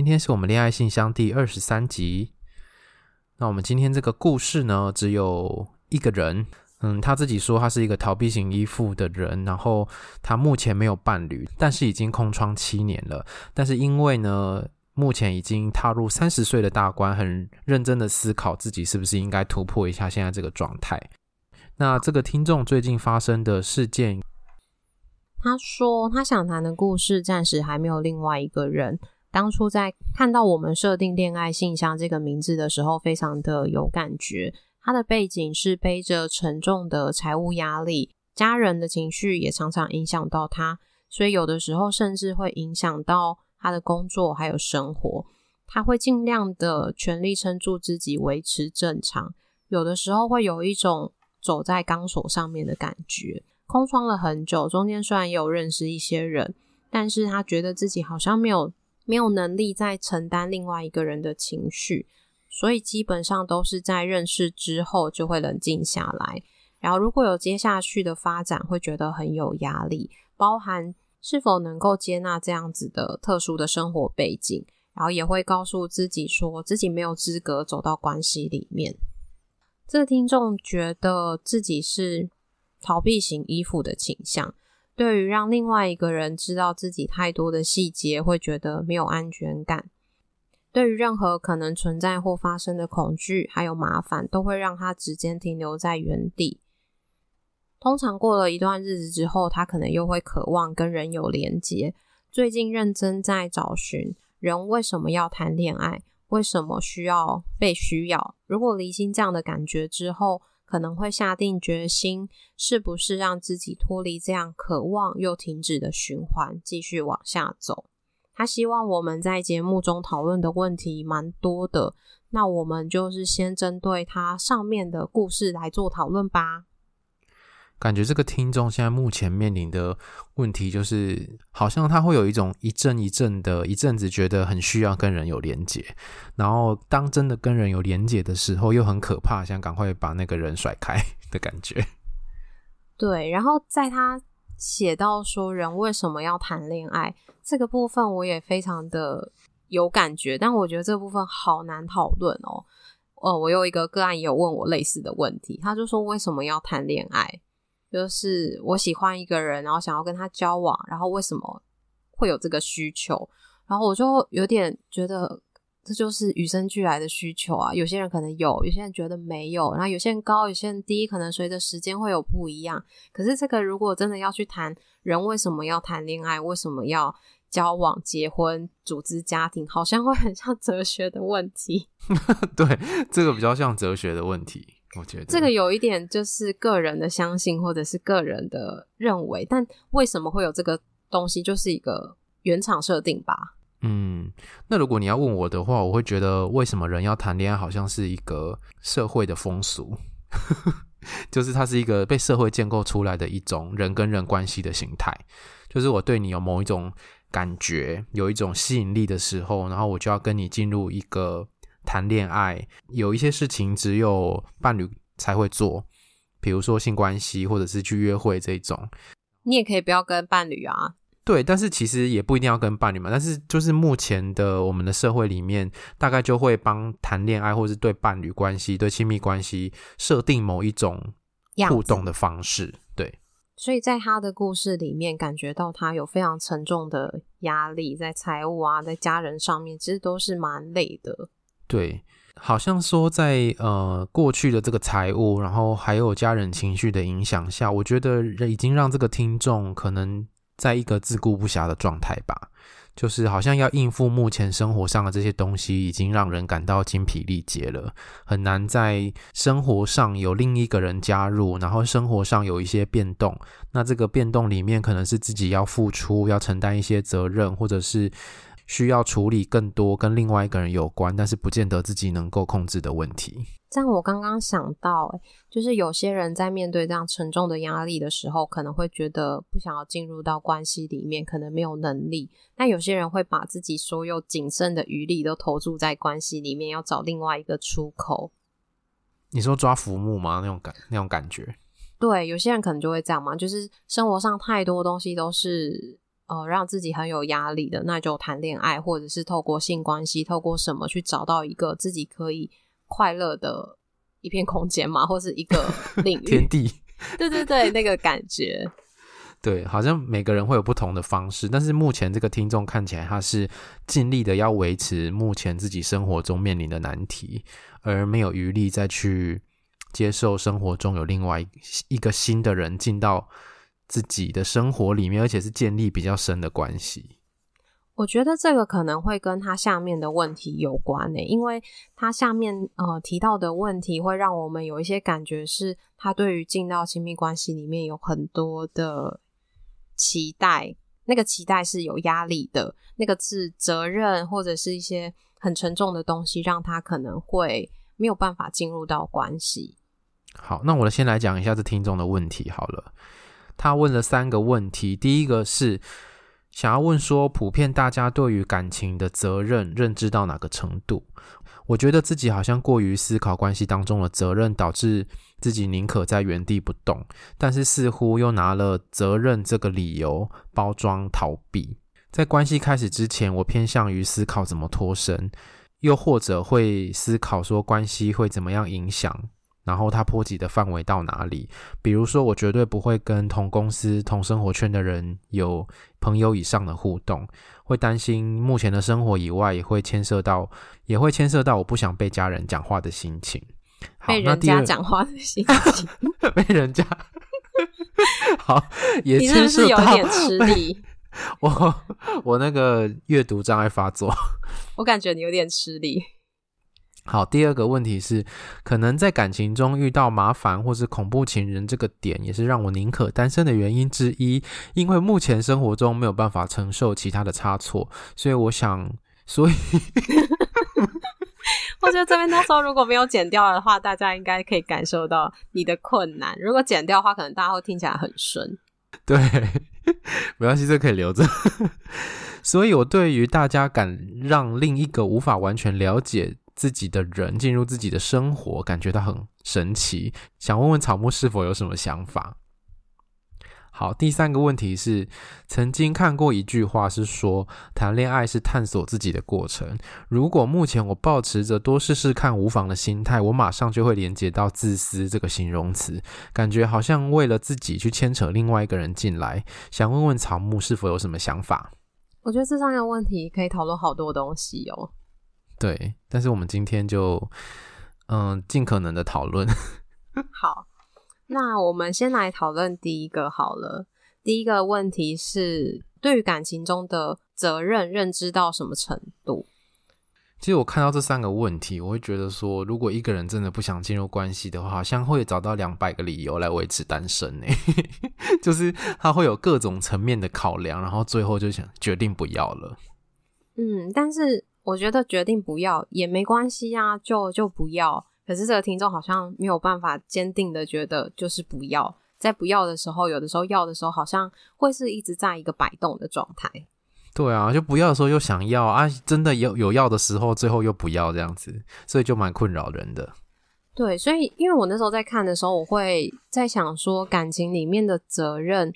今天是我们恋爱信箱第二十三集。那我们今天这个故事呢，只有一个人。嗯，他自己说他是一个逃避型依附的人，然后他目前没有伴侣，但是已经空窗七年了。但是因为呢，目前已经踏入三十岁的大关，很认真的思考自己是不是应该突破一下现在这个状态。那这个听众最近发生的事件，他说他想谈的故事暂时还没有另外一个人。当初在看到我们设定恋爱信箱这个名字的时候，非常的有感觉。他的背景是背着沉重的财务压力，家人的情绪也常常影响到他，所以有的时候甚至会影响到他的工作还有生活。他会尽量的全力撑住自己，维持正常。有的时候会有一种走在钢索上面的感觉。空窗了很久，中间虽然也有认识一些人，但是他觉得自己好像没有。没有能力再承担另外一个人的情绪，所以基本上都是在认识之后就会冷静下来。然后如果有接下去的发展，会觉得很有压力，包含是否能够接纳这样子的特殊的生活背景，然后也会告诉自己说自己没有资格走到关系里面。这个听众觉得自己是逃避型依附的倾向。对于让另外一个人知道自己太多的细节，会觉得没有安全感。对于任何可能存在或发生的恐惧还有麻烦，都会让他直接停留在原地。通常过了一段日子之后，他可能又会渴望跟人有连接。最近认真在找寻人为什么要谈恋爱，为什么需要被需要。如果离心这样的感觉之后，可能会下定决心，是不是让自己脱离这样渴望又停止的循环，继续往下走。他希望我们在节目中讨论的问题蛮多的，那我们就是先针对他上面的故事来做讨论吧。感觉这个听众现在目前面临的问题就是，好像他会有一种一阵一阵的，一阵子觉得很需要跟人有连结，然后当真的跟人有连结的时候，又很可怕，想赶快把那个人甩开 的感觉。对，然后在他写到说人为什么要谈恋爱这个部分，我也非常的有感觉，但我觉得这部分好难讨论哦。哦，我有一个个案也有问我类似的问题，他就说为什么要谈恋爱？就是我喜欢一个人，然后想要跟他交往，然后为什么会有这个需求？然后我就有点觉得这就是与生俱来的需求啊。有些人可能有，有些人觉得没有，然后有些人高，有些人低，可能随着时间会有不一样。可是这个如果真的要去谈人为什么要谈恋爱，为什么要交往、结婚、组织家庭，好像会很像哲学的问题。对，这个比较像哲学的问题。我觉得这个有一点就是个人的相信，或者是个人的认为，但为什么会有这个东西，就是一个原厂设定吧。嗯，那如果你要问我的话，我会觉得为什么人要谈恋爱，好像是一个社会的风俗，就是它是一个被社会建构出来的一种人跟人关系的形态。就是我对你有某一种感觉，有一种吸引力的时候，然后我就要跟你进入一个。谈恋爱有一些事情只有伴侣才会做，比如说性关系或者是去约会这种。你也可以不要跟伴侣啊。对，但是其实也不一定要跟伴侣嘛。但是就是目前的我们的社会里面，大概就会帮谈恋爱或是对伴侣关系、对亲密关系设定某一种互动的方式。对，所以在他的故事里面，感觉到他有非常沉重的压力，在财务啊，在家人上面，其实都是蛮累的。对，好像说在呃过去的这个财务，然后还有家人情绪的影响下，我觉得已经让这个听众可能在一个自顾不暇的状态吧。就是好像要应付目前生活上的这些东西，已经让人感到精疲力竭了，很难在生活上有另一个人加入，然后生活上有一些变动。那这个变动里面，可能是自己要付出，要承担一些责任，或者是。需要处理更多跟另外一个人有关，但是不见得自己能够控制的问题。这样我刚刚想到，就是有些人在面对这样沉重的压力的时候，可能会觉得不想要进入到关系里面，可能没有能力。但有些人会把自己所有仅剩的余力都投注在关系里面，要找另外一个出口。你说抓浮木吗？那种感那种感觉？对，有些人可能就会这样嘛，就是生活上太多东西都是呃让自己很有压力的，那就谈恋爱，或者是透过性关系，透过什么去找到一个自己可以。快乐的一片空间嘛，或是一个 领域天地，对对对，那个感觉，对，好像每个人会有不同的方式，但是目前这个听众看起来他是尽力的要维持目前自己生活中面临的难题，而没有余力再去接受生活中有另外一个新的人进到自己的生活里面，而且是建立比较深的关系。我觉得这个可能会跟他下面的问题有关呢，因为他下面呃提到的问题会让我们有一些感觉，是他对于进到亲密关系里面有很多的期待，那个期待是有压力的，那个是责任或者是一些很沉重的东西，让他可能会没有办法进入到关系。好，那我先来讲一下这听众的问题好了，他问了三个问题，第一个是。想要问说，普遍大家对于感情的责任认知到哪个程度？我觉得自己好像过于思考关系当中的责任，导致自己宁可在原地不动，但是似乎又拿了责任这个理由包装逃避。在关系开始之前，我偏向于思考怎么脱身，又或者会思考说关系会怎么样影响。然后它波及的范围到哪里？比如说，我绝对不会跟同公司、同生活圈的人有朋友以上的互动，会担心目前的生活以外，也会牵涉到，也会牵涉到我不想被家人讲话的心情。被人家讲话的心 情，被人家好，也你是不是有点吃力？我我那个阅读障碍发作，我感觉你有点吃力。好，第二个问题是，可能在感情中遇到麻烦或是恐怖情人，这个点也是让我宁可单身的原因之一。因为目前生活中没有办法承受其他的差错，所以我想，所以我觉得这边到时候如果没有剪掉的话，大家应该可以感受到你的困难。如果剪掉的话，可能大家会听起来很顺。对，没关系，这可以留着。所以我对于大家敢让另一个无法完全了解。自己的人进入自己的生活，感觉到很神奇。想问问草木是否有什么想法？好，第三个问题是，曾经看过一句话是说，谈恋爱是探索自己的过程。如果目前我抱持着多试试看无妨的心态，我马上就会连接到自私这个形容词，感觉好像为了自己去牵扯另外一个人进来。想问问草木是否有什么想法？我觉得这三个问题可以讨论好多东西哦。对，但是我们今天就嗯尽可能的讨论。好，那我们先来讨论第一个好了。第一个问题是，对于感情中的责任认知到什么程度？其实我看到这三个问题，我会觉得说，如果一个人真的不想进入关系的话，好像会找到两百个理由来维持单身呢。就是他会有各种层面的考量，然后最后就想决定不要了。嗯，但是。我觉得决定不要也没关系啊，就就不要。可是这个听众好像没有办法坚定的觉得就是不要，在不要的时候，有的时候要的时候，好像会是一直在一个摆动的状态。对啊，就不要的时候又想要啊，真的有有要的时候，最后又不要这样子，所以就蛮困扰人的。对，所以因为我那时候在看的时候，我会在想说，感情里面的责任，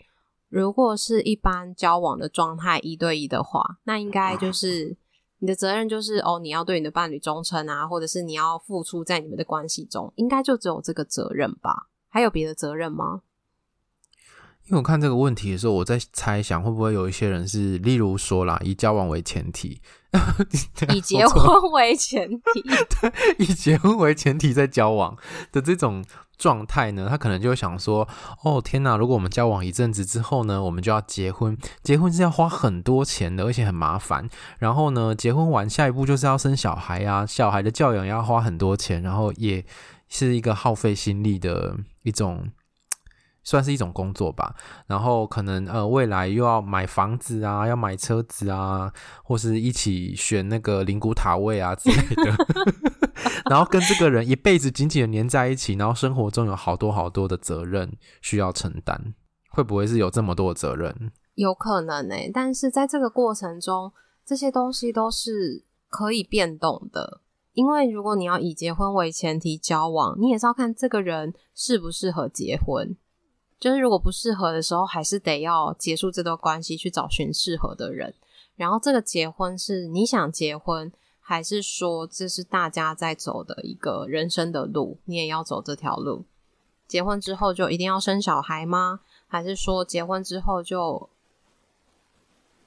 如果是一般交往的状态，一对一的话，那应该就是。你的责任就是哦，你要对你的伴侣忠诚啊，或者是你要付出在你们的关系中，应该就只有这个责任吧？还有别的责任吗？因为我看这个问题的时候，我在猜想会不会有一些人是，例如说啦，以交往为前提，以结婚为前提，对，以结婚为前提在交往的这种。状态呢，他可能就会想说：“哦，天哪！如果我们交往一阵子之后呢，我们就要结婚，结婚是要花很多钱的，而且很麻烦。然后呢，结婚完下一步就是要生小孩啊，小孩的教养要花很多钱，然后也是一个耗费心力的一种算是一种工作吧。然后可能呃未来又要买房子啊，要买车子啊，或是一起选那个灵骨塔位啊之类的。然后跟这个人一辈子紧紧的粘在一起，然后生活中有好多好多的责任需要承担，会不会是有这么多的责任？有可能呢、但是在这个过程中，这些东西都是可以变动的。因为如果你要以结婚为前提交往，你也是要看这个人适不适合结婚。就是如果不适合的时候，还是得要结束这段关系，去找寻适合的人。然后这个结婚是你想结婚，还是说这是大家在走的一个人生的路，你也要走这条路？结婚之后就一定要生小孩吗？还是说结婚之后就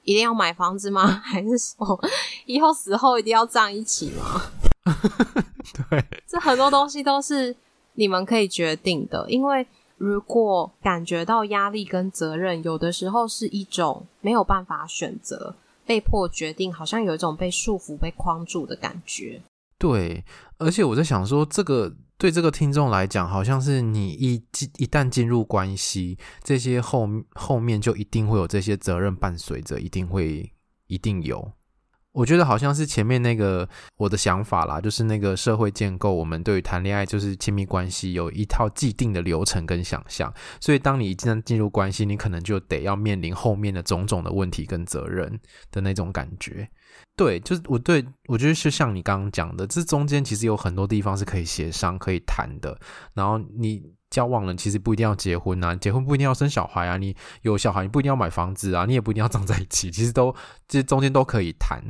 一定要买房子吗？还是说以后死后一定要葬一起吗？对，这很多东西都是你们可以决定的。因为如果感觉到压力跟责任，有的时候是一种没有办法选择、被迫决定，好像有一种被束缚、被框住的感觉。对，而且我在想说，这个对这个听众来讲，好像是你一进一旦进入关系，这些后后面就一定会有这些责任伴随着，一定会一定有。我觉得好像是前面那个我的想法啦，就是那个社会建构，我们对于谈恋爱就是亲密关系有一套既定的流程跟想象，所以当你一旦进入关系，你可能就得要面临后面的种种的问题跟责任的那种感觉。对，就是我对我觉得是像你刚刚讲的，这中间其实有很多地方是可以协商、可以谈的。然后你交往了，其实不一定要结婚啊，结婚不一定要生小孩啊，你有小孩你不一定要买房子啊，你也不一定要 葬在一起，其实都这中间都可以谈。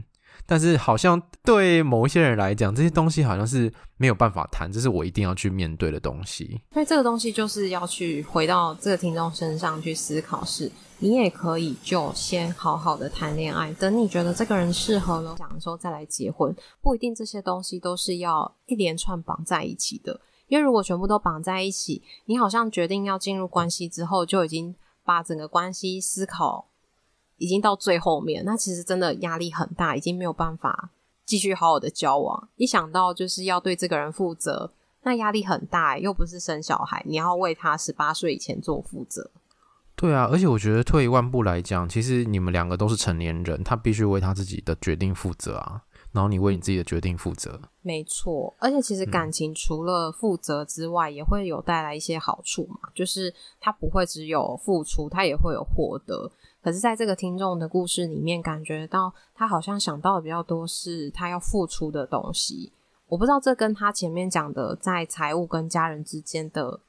但是好像对某一些人来讲，这些东西好像是没有办法谈，这是我一定要去面对的东西。所以这个东西就是要去回到这个听众身上去思考是，你也可以就先好好的谈恋爱，等你觉得这个人适合了，想说再来结婚，不一定这些东西都是要一连串绑在一起的。因为如果全部都绑在一起，你好像决定要进入关系之后，就已经把整个关系思考。已经到最后面，那其实真的压力很大，已经没有办法继续好好的交往。一想到就是要对这个人负责，那压力很大，又不是生小孩，你要为他十八岁以前做负责。对啊，而且我觉得退一万步来讲，其实你们两个都是成年人，他必须为他自己的决定负责啊。然后你为你自己的决定负责。没错，而且其实感情除了负责之外，嗯，也会有带来一些好处嘛，就是他不会只有付出，他也会有获得。可是，在这个听众的故事里面，感觉到他好像想到的比较多是他要付出的东西。我不知道这跟他前面讲的在财务跟家人之间的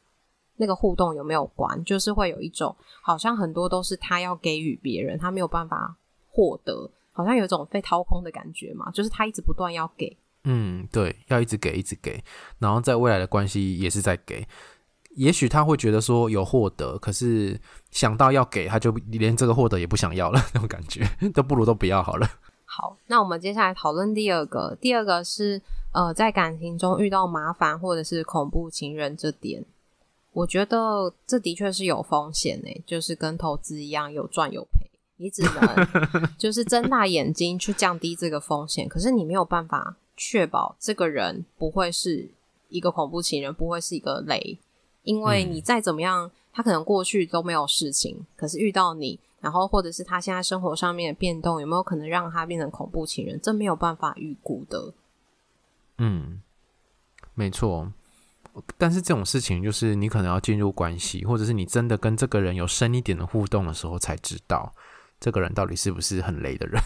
那个互动有没有关？就是会有一种好像很多都是他要给予别人，他没有办法获得，好像有一种被掏空的感觉嘛。就是他一直不断要给，嗯，对，要一直给，一直给，然后在未来的关系也是在给。也许他会觉得说有获得，可是想到要给，他就连这个获得也不想要了，那种感觉都不如都不要好了。好，那我们接下来讨论第二个，第二个是呃，在感情中遇到麻烦或者是恐怖情人这点，我觉得这的确是有风险诶，就是跟投资一样，有赚有赔，你只能就是睁大眼睛去降低这个风险，可是你没有办法确保这个人不会是一个恐怖情人，不会是一个雷。因为你再怎么样，嗯，他可能过去都没有事情，可是遇到你，然后或者是他现在生活上面的变动，有没有可能让他变成恐怖情人？这没有办法预估的。嗯，没错。但是这种事情，就是你可能要进入关系，或者是你真的跟这个人有深一点的互动的时候，才知道这个人到底是不是很雷的人。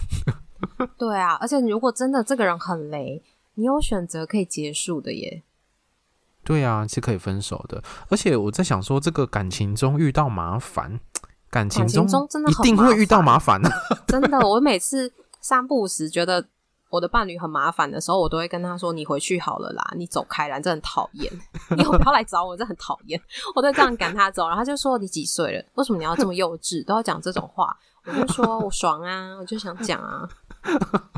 对啊，而且如果真的这个人很雷，你有选择可以结束的耶。对啊，是可以分手的。而且我在想说，这个感情中遇到麻烦，感情中真的一定会遇到麻烦的。真的，我每次三不五时觉得我的伴侣很麻烦的时候，我都会跟他说：“你回去好了啦，你走开啦，你真很讨厌，你以后不要来找我，这很讨厌。”我都这样赶他走，然后他就说：“你几岁了？为什么你要这么幼稚？都要讲这种话？”我就说：“我爽啊，我就想讲啊。”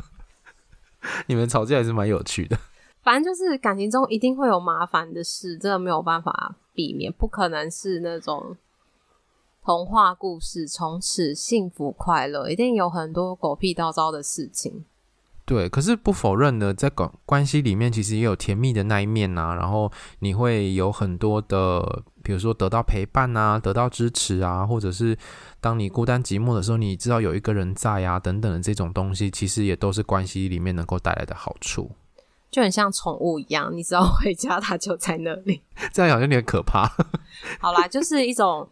你们吵架还是蛮有趣的。反正就是感情中一定会有麻烦的事，这个没有办法避免，不可能是那种童话故事从此幸福快乐，一定有很多狗屁倒糟的事情。对，可是不否认的，在关关系里面，其实也有甜蜜的那一面呐、啊。然后你会有很多的比如说得到陪伴啊，得到支持啊，或者是当你孤单寂寞的时候，你知道有一个人在啊，等等的这种东西，其实也都是关系里面能够带来的好处。就很像宠物一样，你只要 回家，它就在那里。这样好像有点可怕。好啦，就是一种，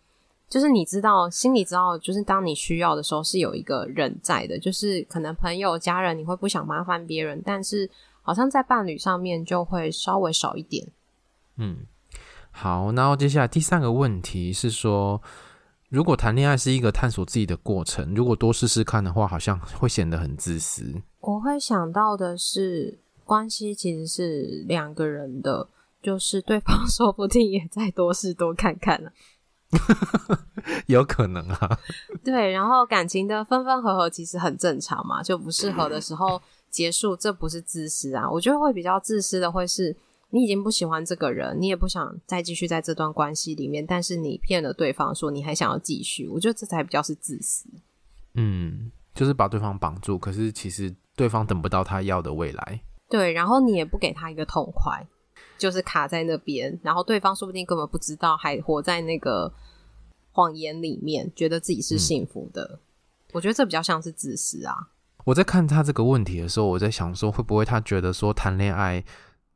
就是你知道，心里知道，就是当你需要的时候，是有一个人在的。就是可能朋友、家人，你会不想麻烦别人，但是好像在伴侣上面就会稍微少一点。嗯，好，然后接下来第三个问题是说，如果谈恋爱是一个探索自己的过程，如果多试试看的话，好像会显得很自私。我会想到的是。关系其实是两个人的，就是对方 说不定也在多试多看看了，有可能啊。对，然后感情的分分合合其实很正常嘛，就不适合的时候结束，这不是自私啊。我觉得会比较自私的会是你已经不喜欢这个人，你也不想再继续在这段关系里面，但是你骗了对方说你还想要继续，我觉得这才比较是自私。嗯，就是把对方绑住，可是其实对方等不到他要的未来。对，然后你也不给他一个痛快，就是卡在那边，然后对方说不定根本不知道，还活在那个谎言里面，觉得自己是幸福的。嗯。我觉得这比较像是自私啊。我在看他这个问题的时候，我在想说，会不会他觉得说谈恋爱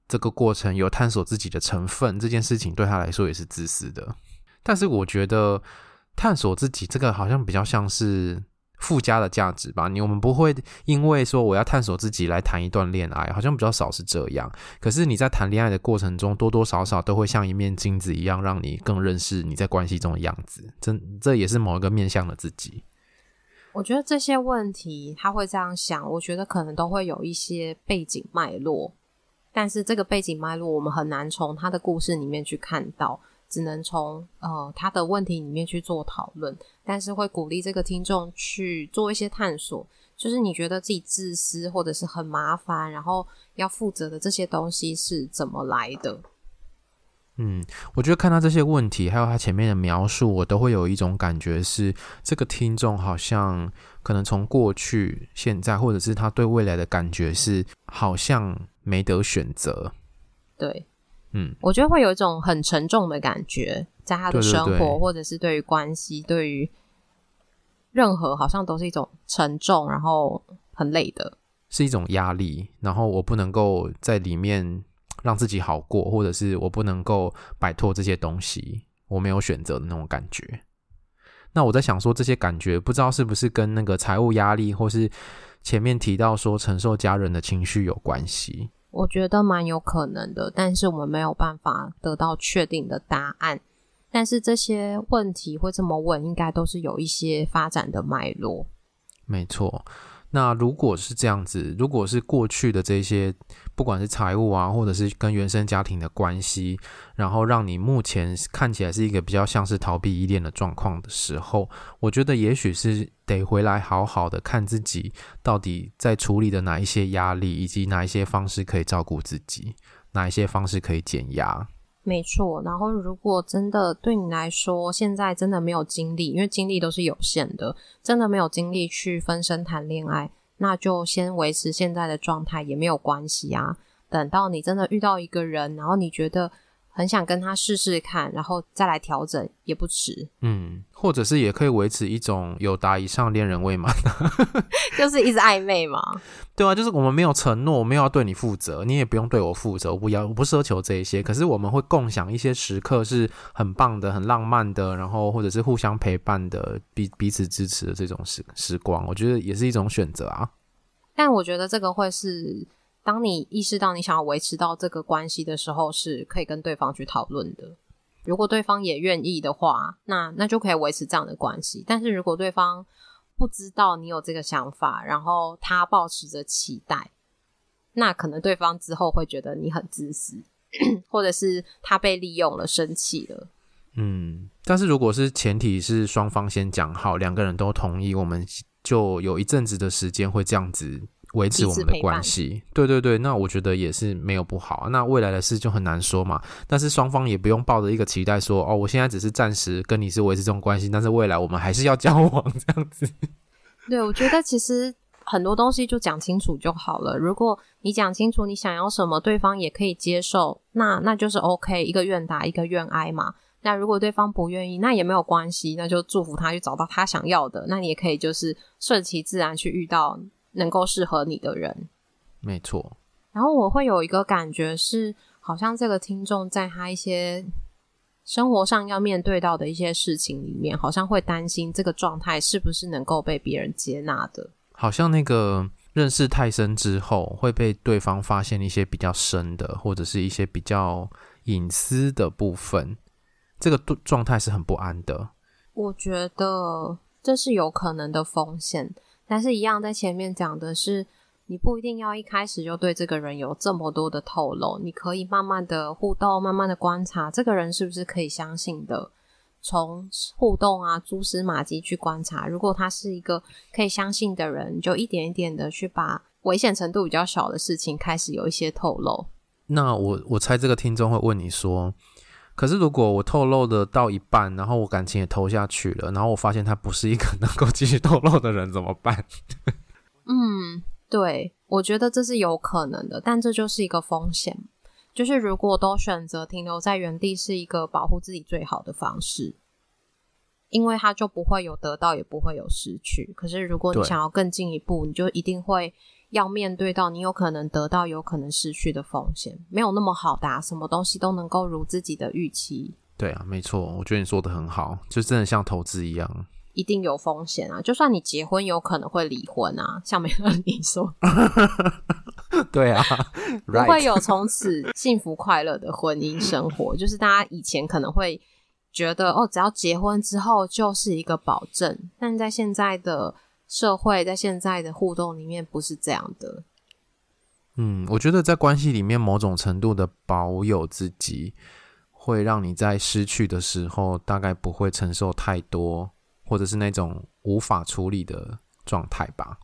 这个过程有探索自己的成分，这件事情对他来说也是自私的。但是我觉得探索自己这个好像比较像是。附加的价值吧，你我们不会因为说我要探索自己来谈一段恋爱，好像比较少是这样。可是你在谈恋爱的过程中，多多少少都会像一面镜子一样，让你更认识你在关系中的样子。这这也是某一个面向的自己。我觉得这些问题他会这样想，我觉得可能都会有一些背景脉络，但是这个背景脉络我们很难从他的故事里面去看到。只能从呃他的问题里面去做讨论，但是会鼓励这个听众去做一些探索。就是你觉得自己自私或者是很麻烦，然后要负责的这些东西是怎么来的？嗯，我觉得看到这些问题，还有他前面的描述，我都会有一种感觉是，这个听众好像可能从过去、现在，或者是他对未来的感觉是，好像没得选择。对。嗯，我觉得会有一种很沉重的感觉，在他的生活，对对对，或者是对于关系，对于任何，好像都是一种沉重，然后很累的，是一种压力。然后我不能够在里面让自己好过，或者是我不能够摆脱这些东西，我没有选择的那种感觉。那我在想说，这些感觉不知道是不是跟那个财务压力，或是前面提到说承受家人的情绪有关系。我觉得蛮有可能的，但是我们没有办法得到确定的答案。但是这些问题会这么问，应该都是有一些发展的脉络。没错。那如果是这样子，如果是过去的这些，不管是财务啊，或者是跟原生家庭的关系，然后让你目前看起来是一个比较像是逃避依恋的状况的时候，我觉得也许是得回来好好的看自己到底在处理的哪一些压力，以及哪一些方式可以照顾自己，哪一些方式可以减压。没错，然后如果真的对你来说，现在真的没有精力，因为精力都是有限的，真的没有精力去分身谈恋爱，那就先维持现在的状态也没有关系啊。等到你真的遇到一个人，然后你觉得。很想跟他试试看，然后再来调整也不迟。嗯，或者是也可以维持一种有达以上恋人未满，就是一直暧昧嘛。对啊，就是我们没有承诺，我们要对你负责，你也不用对我负责，我不要，我不奢求这一些。可是我们会共享一些时刻，是很棒的、很浪漫的，然后或者是互相陪伴的、彼彼此支持的这种时时光，我觉得也是一种选择啊。但我觉得这个会是。当你意识到你想要维持到这个关系的时候，是可以跟对方去讨论的。如果对方也愿意的话，那那就可以维持这样的关系。但是如果对方不知道你有这个想法，然后他抱持着期待，那可能对方之后会觉得你很自私，或者是他被利用了，生气了。嗯，但是如果是前提是双方先讲好，两个人都同意，我们就有一阵子的时间会这样子。维持我们的关系，对对对，那我觉得也是没有不好啊。那未来的事就很难说嘛。但是双方也不用抱着一个期待说，哦，我现在只是暂时跟你是维持这种关系，但是未来我们还是要交往 这样子。对，我觉得其实很多东西就讲清楚就好了。如果你讲清楚你想要什么，对方也可以接受，那那就是 OK，一个愿打一个愿挨嘛。那如果对方不愿意，那也没有关系，那就祝福他去找到他想要的。那你也可以就是顺其自然去遇到能够适合你的人。没错。然后我会有一个感觉是，好像这个听众在他一些生活上要面对到的一些事情里面，好像会担心这个状态是不是能够被别人接纳的。好像那个认识太深之后，会被对方发现一些比较深的，或者是一些比较隐私的部分。这个状态是很不安的。我觉得这是有可能的风险，但是一样在前面讲的是，你不一定要一开始就对这个人有这么多的透露，你可以慢慢的互动，慢慢的观察这个人是不是可以相信的，从互动啊、蛛丝马迹去观察。如果他是一个可以相信的人，就一点一点的去把危险程度比较小的事情开始有一些透露。那我我猜这个听众会问你说。可是，如果我透露的到一半，然后我感情也投下去了，然后我发现他不是一个能够继续透露的人，怎么办？嗯，对，我觉得这是有可能的，但这就是一个风险。就是如果都选择停留在原地，是一个保护自己最好的方式，因为他就不会有得到，也不会有失去。可是，如果你想要更进一步，你就一定会。要面对到你有可能得到、有可能失去的风险，没有那么好答，什么东西都能够如自己的预期。对啊，没错，我觉得你说的很好，就真的像投资一样，一定有风险啊！就算你结婚，有可能会离婚啊，像 梅乐你说，对啊，不会有从此幸福快乐的婚姻生活。就是大家以前可能会觉得，哦，只要结婚之后就是一个保证，但在现在的。社会在现在的互动里面不是这样的。嗯，我觉得在关系里面，某种程度的保有自己，会让你在失去的时候，大概不会承受太多，或者是那种无法处理的状态吧。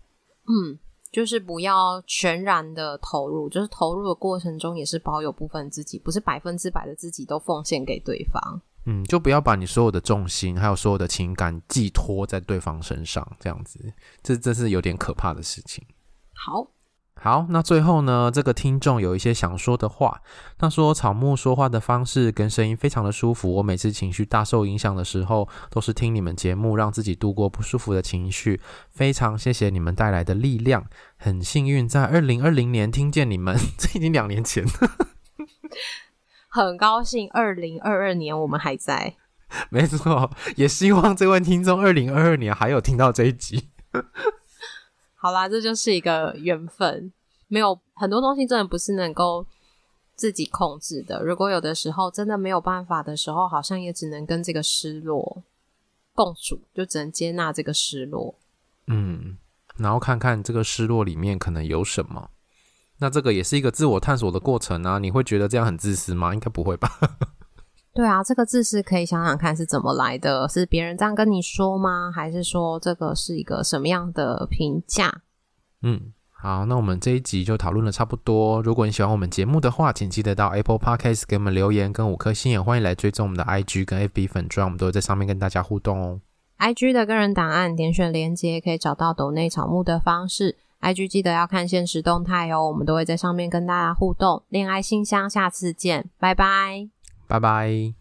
嗯，就是不要全然的投入，就是投入的过程中也是保有部分自己，不是百分之百的自己都奉献给对方。嗯，就不要把你所有的重心，还有所有的情感寄托在对方身上，这样子，这这是有点可怕的事情。好，好，那最后呢，这个听众有一些想说的话。他说：“草木说话的方式跟声音非常的舒服，我每次情绪大受影响的时候，都是听你们节目，让自己度过不舒服的情绪。非常谢谢你们带来的力量，很幸运在二零二零年听见你们，这已经两年前。”很高兴，二零二二年我们还在。没错，也希望这位听众二零二二年还有听到这一集。好啦，这就是一个缘分，没有很多东西真的不是能够自己控制的。如果有的时候真的没有办法的时候，好像也只能跟这个失落共处，就只能接纳这个失落。嗯，然后看看这个失落里面可能有什么。那这个也是一个自我探索的过程啊！你会觉得这样很自私吗？应该不会吧？对啊，这个自私可以想想看是怎么来的，是别人这样跟你说吗？还是说这个是一个什么样的评价？嗯，好，那我们这一集就讨论的差不多。如果你喜欢我们节目的话，请记得到 Apple Podcast 给我们留言跟五颗星，也欢迎来追踪我们的 IG 跟 FB 粉专，我们都会在上面跟大家互动哦。IG 的个人档案点选连接，可以找到抖内草木的方式。IG 记得要看现实动态哦，我们都会在上面跟大家互动。恋爱信箱，下次见，拜拜，拜拜。